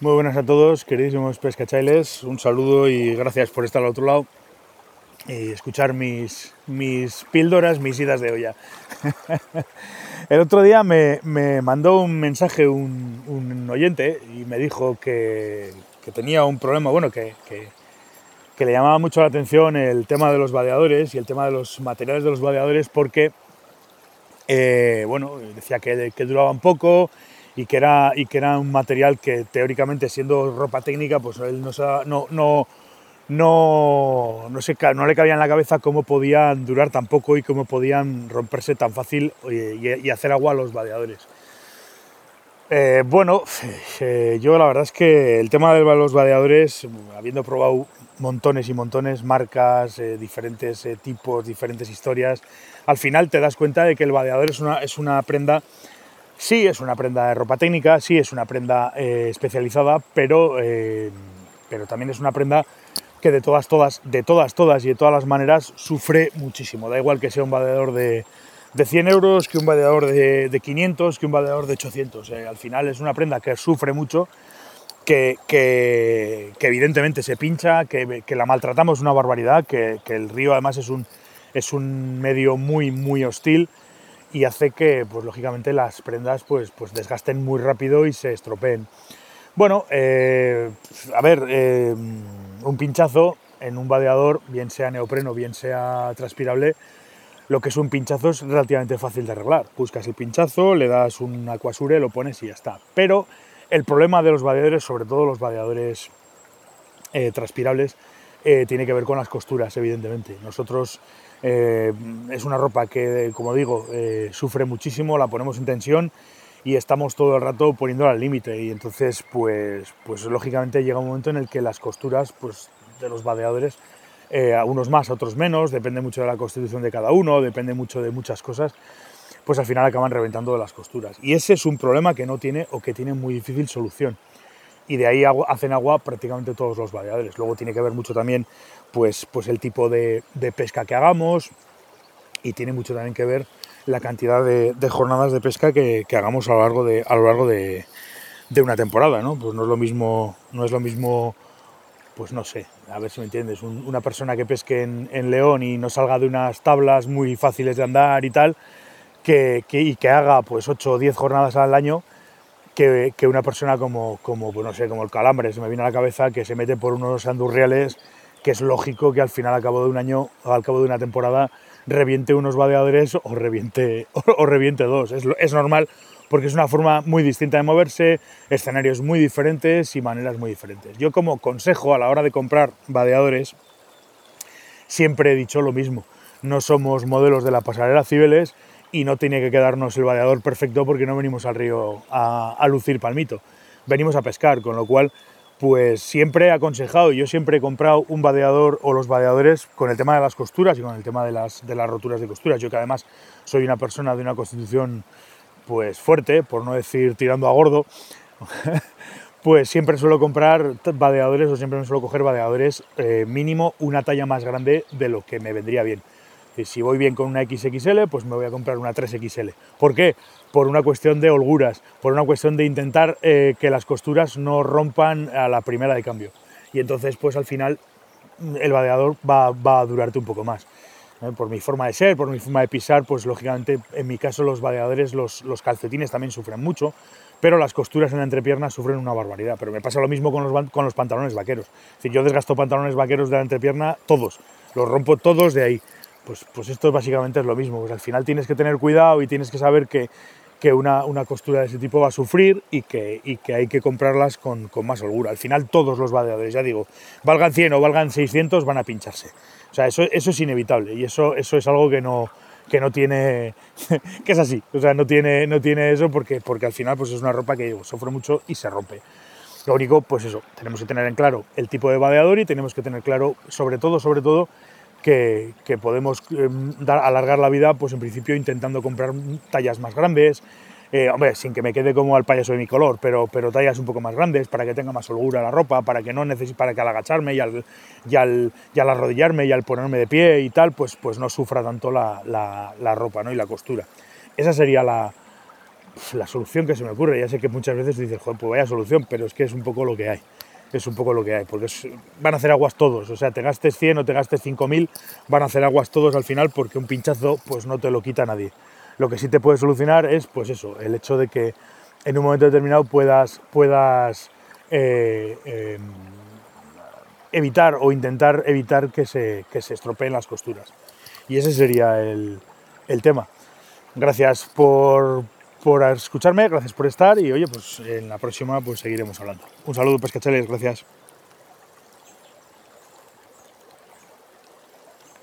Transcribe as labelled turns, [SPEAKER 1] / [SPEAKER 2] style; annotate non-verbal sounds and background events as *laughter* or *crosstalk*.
[SPEAKER 1] Muy buenas a todos, queridísimos pescachailes. Un saludo y gracias por estar al otro lado y escuchar mis, mis píldoras, mis idas de olla. *laughs* El otro día me, mandó un mensaje un, oyente y me dijo que, tenía un problema, bueno, que, le llamaba mucho la atención el tema de los vadeadores y el tema de los materiales de los vadeadores porque, eh, bueno, decía que, que duraban poco y que era, y que era un material que teóricamente siendo ropa técnica, pues él no, no, no, no, no, no le cabía en la cabeza cómo podían durar tan poco y cómo podían romperse tan fácil y, hacer agua a los vadeadores. Eh, bueno, eh, yo la verdad es que el tema de los vadeadores, habiendo probado montones y montones, marcas, eh, diferentes tipos, diferentes historias, al final te das cuenta de que el vadeador es una, es una prenda Sí, es una prenda de ropa técnica, sí, es una prenda eh, especializada, pero, eh, pero también es una prenda que de todas, todas, de todas, todas y de todas las maneras sufre muchísimo. Da igual que sea un vadeador de, 100 euros, que un vadeador de, 500, que un vadeador de 800. Eh, al final es una prenda que sufre mucho, que, evidentemente se pincha, que, la maltratamos una barbaridad, que, el río además es un, es un medio muy, muy hostil y hace que, pues lógicamente, las prendas pues, pues desgasten muy rápido y se estropeen. Bueno, eh, a ver, eh, un pinchazo en un vadeador, bien sea neopreno, bien sea transpirable, lo que es un pinchazo es relativamente fácil de arreglar. Buscas el pinchazo, le das un acuasure, lo pones y ya está. Pero el problema de los vadeadores, sobre todo los vadeadores eh, transpirables, tiene que ver con las costuras, evidentemente. Nosotros eh, es una ropa que, como digo, eh, sufre muchísimo, la ponemos en tensión y estamos todo el rato poniéndola al límite. Y entonces, pues, pues lógicamente llega un momento en el que las costuras pues, de los vadeadores, eh, a unos más, a otros menos, depende mucho de la constitución de cada uno, depende mucho de muchas cosas, pues al final acaban reventando las costuras. Y ese es un problema que no tiene o que tiene muy difícil solución y de ahí hacen agua prácticamente todos los vadeadores. Luego tiene que ver mucho también pues, pues el tipo de, pesca que hagamos y tiene mucho también que ver la cantidad de, jornadas de pesca que, hagamos a lo largo de, a lo largo de, una temporada, ¿no? Pues no es lo mismo, no es lo mismo, pues no sé, a ver si me entiendes, una persona que pesque en, León y no salga de unas tablas muy fáciles de andar y tal, que, y que haga pues 8 o 10 jornadas al año, que, una persona como, como, pues no sé, como el calambre, se me viene a la cabeza, que se mete por unos andurriales, que es lógico que al final, al cabo de un año, al cabo de una temporada, reviente unos vadeadores o reviente, *laughs* o, reviente dos. Es, es, normal porque es una forma muy distinta de moverse, escenarios muy diferentes y maneras muy diferentes. Yo como consejo a la hora de comprar vadeadores, siempre he dicho lo mismo. No somos modelos de la pasarela Cibeles y no tiene que quedarnos el vadeador perfecto porque no venimos al río a, lucir palmito, venimos a pescar, con lo cual pues siempre he aconsejado, yo siempre he comprado un vadeador o los vadeadores con el tema de las costuras y con el tema de las, de las roturas de costuras. Yo que además soy una persona de una constitución pues fuerte, por no decir tirando a gordo, *laughs* pues siempre suelo comprar vadeadores o siempre me suelo coger vadeadores eh, mínimo una talla más grande de lo que me vendría bien si voy bien con una XXL, pues me voy a comprar una 3XL. ¿Por qué? Por una cuestión de holguras, por una cuestión de intentar eh, que las costuras no rompan a la primera de cambio. Y entonces, pues al final, el vadeador va, a durarte un poco más. ¿eh? Por mi forma de ser, por mi forma de pisar, pues lógicamente, en mi caso, los vadeadores, los, calcetines también sufren mucho, pero las costuras en la entrepierna sufren una barbaridad. Pero me pasa lo mismo con los, con los pantalones vaqueros. Es yo desgasto pantalones vaqueros de la entrepierna todos, los rompo todos de ahí pues, pues esto básicamente es lo mismo. Pues al final tienes que tener cuidado y tienes que saber que, una, costura de ese tipo va a sufrir y que, que hay que comprarlas con, más holgura. Al final todos los vadeadores, ya digo, valgan 100 o valgan 600, van a pincharse. O sea, eso, eso es inevitable y eso, eso es algo que no, que no tiene, *laughs* que es así, o sea, no tiene, no tiene eso porque, porque al final pues es una ropa que sufre mucho y se rompe. Lo único, pues eso, tenemos que tener en claro el tipo de vadeador y tenemos que tener claro, sobre todo, sobre todo, que, podemos em, dar, alargar la vida, pues en principio intentando comprar tallas más grandes, eh, sin que me quede como al payaso de mi color, pero, pero tallas un poco más grandes para que tenga más holgura la ropa, para que no necesite, para que al agacharme y al, y al, y al, arrodillarme y al ponerme de pie y tal, pues, pues no sufra tanto la, la, ropa ¿no? y la costura. Esa sería la, la solución que se me ocurre. Ya sé que muchas veces dices, joder, pues vaya solución, pero es que es un poco lo que hay. Es un poco lo que hay, porque van a hacer aguas todos. O sea, te gastes 100 o te gastes 5000, van a hacer aguas todos al final porque un pinchazo pues no te lo quita nadie. Lo que sí te puede solucionar es, pues eso, el hecho de que en un momento determinado puedas, puedas eh, em, evitar o intentar evitar que se, que se estropeen las costuras. Y ese sería el, el tema. Gracias por, por escucharme, gracias por estar y oye, pues en la próxima pues seguiremos hablando. Un saludo pescachales, gracias.